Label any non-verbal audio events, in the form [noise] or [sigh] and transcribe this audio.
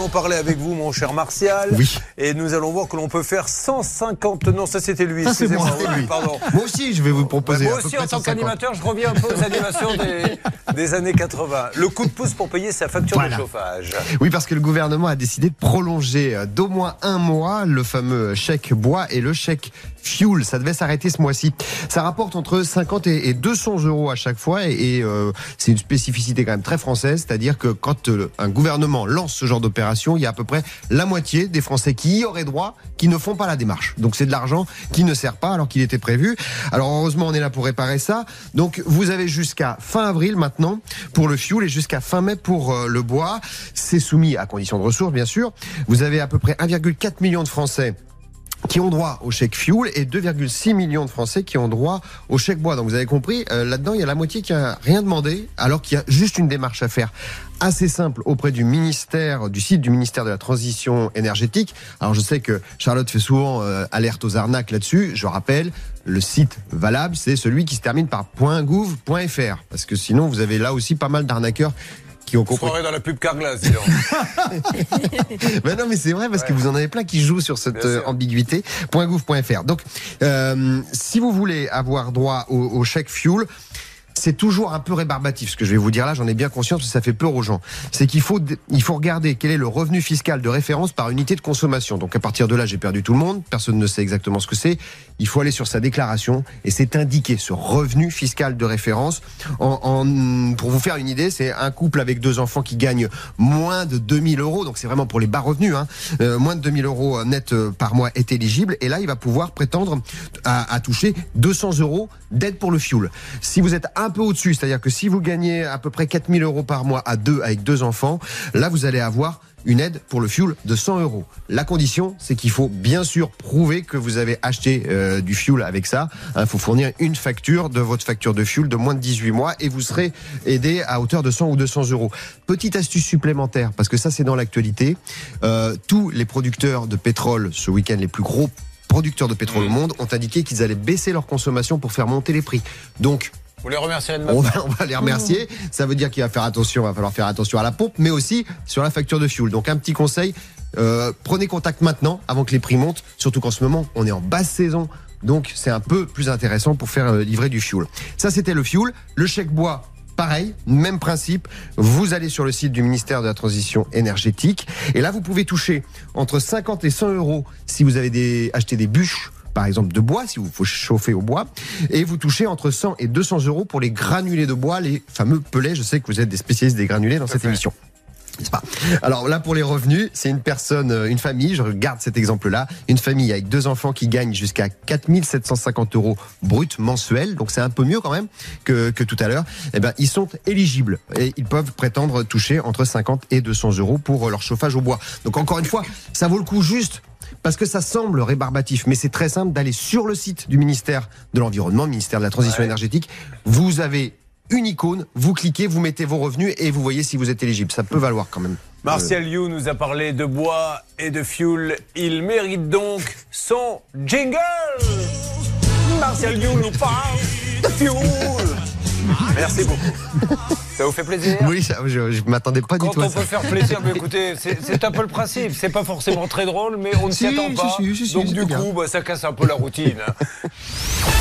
allons parler avec vous, mon cher Martial. Oui. Et nous allons voir que l'on peut faire 150. Non, ça c'était lui. Ça, c'est moi, lui. Pardon. Moi aussi, je vais vous proposer. moi aussi, en tant 150. qu'animateur, je reviens un peu aux animations des, [laughs] des années 80. Le coup de pouce pour payer sa facture Voilà. de chauffage. Oui, parce que le gouvernement a décidé de prolonger euh, d'au moins un mois le fameux chèque bois et le chèque fuel. Ça devait s'arrêter ce mois-ci. Ça rapporte entre 50 et et 200 euros à chaque fois et, et, euh, c'est une spécificité quand même très française, c'est-à-dire que quand euh, un gouvernement lance ce genre d'opération, il y a à peu près la moitié des Français qui y auraient droit qui ne font pas la démarche. Donc c'est de l'argent qui ne sert pas alors qu'il était prévu. Alors heureusement, on est là pour réparer ça. Donc vous avez jusqu'à fin avril maintenant pour le fuel et jusqu'à fin mai pour euh, le bois. C'est soumis à conditions de ressources, bien sûr. Vous avez à peu près 1,4 million de Français qui ont droit au chèque fuel et 2,6 millions de Français qui ont droit au chèque bois. Donc vous avez compris, euh, là-dedans, il y a la moitié qui a rien demandé, alors qu'il y a juste une démarche à faire assez simple auprès du ministère, du site du ministère de la Transition énergétique. Alors je sais que Charlotte fait souvent euh, alerte aux arnaques là-dessus. Je rappelle, le site valable, c'est celui qui se termine par .gouv.fr. Parce que sinon, vous avez là aussi pas mal d'arnaqueurs qui ont On compris. croirait dans la pub Carglass, dis donc. [laughs] Ben non, mais c'est vrai parce que vous en avez plein qui jouent sur cette euh, ambiguïté. .gouv.fr. Donc, euh, si vous voulez avoir droit au, au chèque fuel, c'est toujours un peu rébarbatif ce que je vais vous dire là, j'en ai bien conscience parce que ça fait peur aux gens. C'est qu'il faut il faut regarder quel est le revenu fiscal de référence par unité de consommation. Donc à partir de là, j'ai perdu tout le monde, personne ne sait exactement ce que c'est. Il faut aller sur sa déclaration et c'est indiqué ce revenu fiscal de référence. En, pour vous faire une idée, c'est un couple avec deux enfants qui gagne moins de 2000 euros, donc c'est vraiment pour les bas revenus, hein. Euh, moins de 2000 euros net euh, par mois est éligible et là il va pouvoir prétendre à, toucher 200 euros d'aide pour le fuel. Si vous êtes un peu au-dessus, c'est-à-dire que si vous gagnez à peu près 4000 euros par mois à deux avec deux enfants, là vous allez avoir une aide pour le fuel de 100 euros. La condition, c'est qu'il faut bien sûr prouver que vous avez acheté euh, du fuel avec ça. Il faut fournir une facture de votre facture de fuel de moins de 18 mois et vous serez aidé à hauteur de 100 ou 200 euros. Petite astuce supplémentaire, parce que ça c'est dans l'actualité. Euh, tous les producteurs de pétrole ce week-end, les plus gros producteurs de pétrole au monde, ont indiqué qu'ils allaient baisser leur consommation pour faire monter les prix. Donc, Vous les remercierez de ma on va, on va les remercier. Ça veut dire qu'il va faire attention, va falloir faire attention à la pompe, mais aussi sur la facture de fuel. Donc un petit conseil, euh, prenez contact maintenant avant que les prix montent, surtout qu'en ce moment on est en basse saison. Donc c'est un peu plus intéressant pour faire euh, livrer du fuel. Ça c'était le fuel. Le chèque bois, pareil, même principe. Vous allez sur le site du ministère de la Transition énergétique et là vous pouvez toucher entre 50 et 100 euros si vous avez des, acheté des bûches par exemple de bois, si vous faut chauffer au bois, et vous touchez entre 100 et 200 euros pour les granulés de bois, les fameux pelets. Je sais que vous êtes des spécialistes des granulés dans cette fait. émission. N'est-ce pas? Alors là, pour les revenus, c'est une personne, euh, une famille, je regarde cet exemple-là, une famille avec deux enfants qui gagnent jusqu'à 4750 euros brut mensuels, donc c'est un peu mieux quand même que, que tout à l'heure, eh ben, ils sont éligibles et ils peuvent prétendre toucher entre 50 et 200 euros pour leur chauffage au bois. Donc encore une fois, ça vaut le coup juste parce que ça semble rébarbatif, mais c'est très simple d'aller sur le site du ministère de l'Environnement, ministère de la Transition Ouais. énergétique. Vous avez une icône, vous cliquez, vous mettez vos revenus et vous voyez si vous êtes éligible. Ça peut valoir quand même. Martial You nous a parlé de bois et de fuel. Il mérite donc son jingle. Martial You nous parle de fuel. Merci beaucoup. [laughs] Ça vous fait plaisir? Oui, ça, je, je m'attendais pas du Quand tout à on ça. peut faire plaisir, mais [laughs] écoutez, c'est un peu le principe. C'est pas forcément très drôle, mais on ne s'y Si, attend pas. si, si, si, Donc du coup, bah, ça casse un peu la routine. hein. [laughs]